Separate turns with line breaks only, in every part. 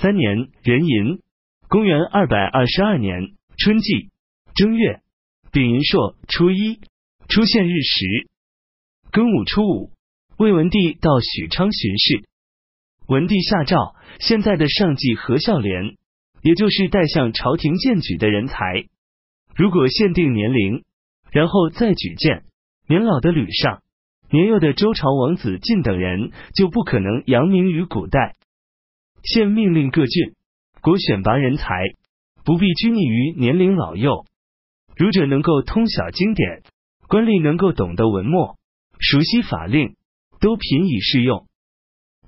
三年壬寅，公元二百二十二年春季正月丙寅朔初一出现日时，庚午初五，魏文帝到许昌巡视。文帝下诏，现在的上计何孝廉，也就是代向朝廷荐举的人才，如果限定年龄，然后再举荐年老的吕尚、年幼的周朝王子晋等人，就不可能扬名于古代。现命令各郡国选拔人才，不必拘泥于年龄老幼，儒者能够通晓经典，官吏能够懂得文墨，熟悉法令，都品以适用。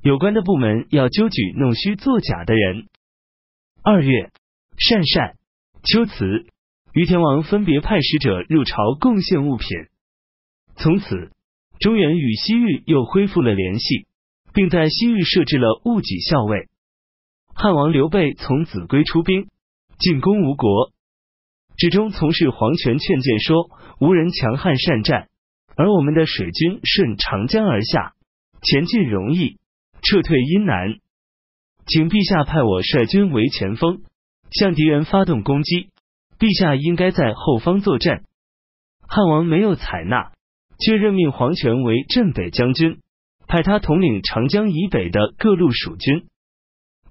有关的部门要纠举弄虚作假的人。二月，善善、秋辞、于田王分别派使者入朝贡献物品。从此，中原与西域又恢复了联系，并在西域设置了戊己校尉。汉王刘备从秭归出兵进攻吴国，至终从事黄权劝谏说：“吴人强悍善战，而我们的水军顺长江而下，前进容易。”撤退阴难，请陛下派我率军为前锋，向敌人发动攻击。陛下应该在后方作战。汉王没有采纳，却任命黄权为镇北将军，派他统领长江以北的各路蜀军，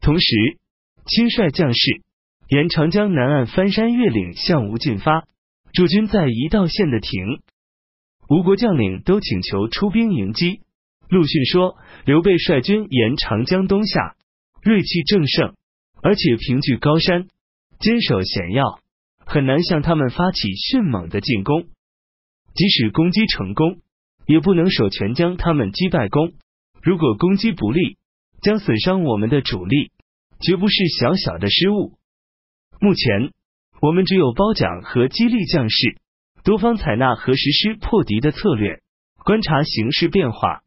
同时亲率将士沿长江南岸翻山越岭向吴进发，驻军在一道县的亭。吴国将领都请求出兵迎击。陆逊说：“刘备率军沿长江东下，锐气正盛，而且凭据高山，坚守险要，很难向他们发起迅猛的进攻。即使攻击成功，也不能守全将他们击败攻。如果攻击不利，将损伤我们的主力，绝不是小小的失误。目前，我们只有褒奖和激励将士，多方采纳和实施破敌的策略，观察形势变化。”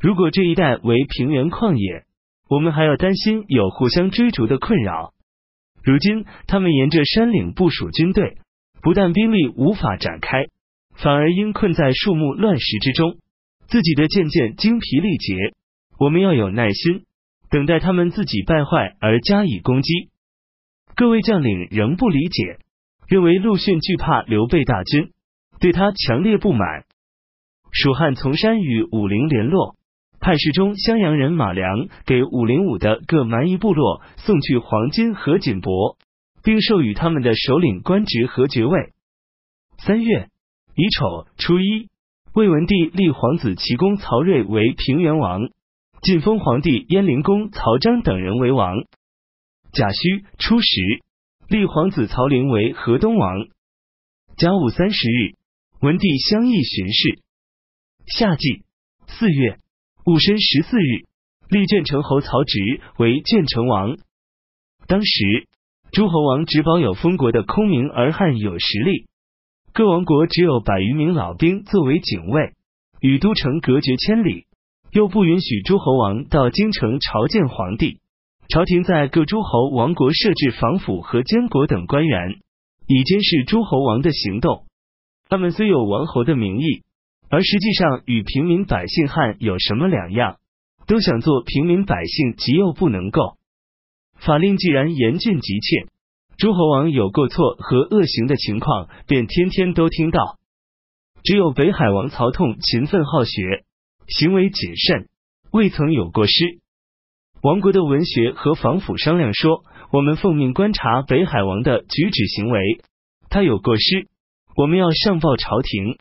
如果这一带为平原旷野，我们还要担心有互相追逐的困扰。如今他们沿着山岭部署军队，不但兵力无法展开，反而因困在树木乱石之中，自己的渐渐精疲力竭。我们要有耐心，等待他们自己败坏而加以攻击。各位将领仍不理解，认为陆逊惧怕刘备大军，对他强烈不满。蜀汉从山与武陵联络。派侍中襄阳人马良给武陵武的各蛮夷部落送去黄金和锦帛，并授予他们的首领官职和爵位。三月乙丑初一，魏文帝立皇子齐公曹睿为平原王，晋封皇帝燕灵公曹彰等人为王。甲戌初十，立皇子曹陵为河东王。甲午三十日，文帝相议巡视。夏季四月。戊申十四日，立建成侯曹植为建成王。当时诸侯王只保有封国的空名，而汉有实力。各王国只有百余名老兵作为警卫，与都城隔绝千里，又不允许诸侯王到京城朝见皇帝。朝廷在各诸侯王国设置防府和监国等官员，以监视诸侯王的行动。他们虽有王侯的名义。而实际上与平民百姓汉有什么两样？都想做平民百姓，极又不能够。法令既然严峻急切，诸侯王有过错和恶行的情况，便天天都听到。只有北海王曹痛勤奋好学，行为谨慎，未曾有过失。王国的文学和防府商量说：我们奉命观察北海王的举止行为，他有过失，我们要上报朝廷。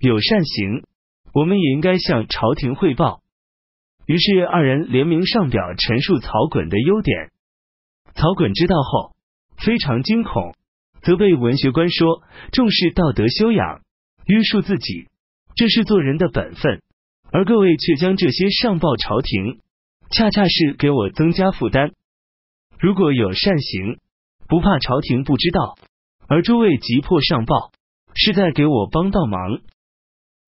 有善行，我们也应该向朝廷汇报。于是二人联名上表陈述曹衮的优点。曹衮知道后非常惊恐，责备文学官说：“重视道德修养，约束自己，这是做人的本分。而各位却将这些上报朝廷，恰恰是给我增加负担。如果有善行，不怕朝廷不知道，而诸位急迫上报，是在给我帮倒忙。”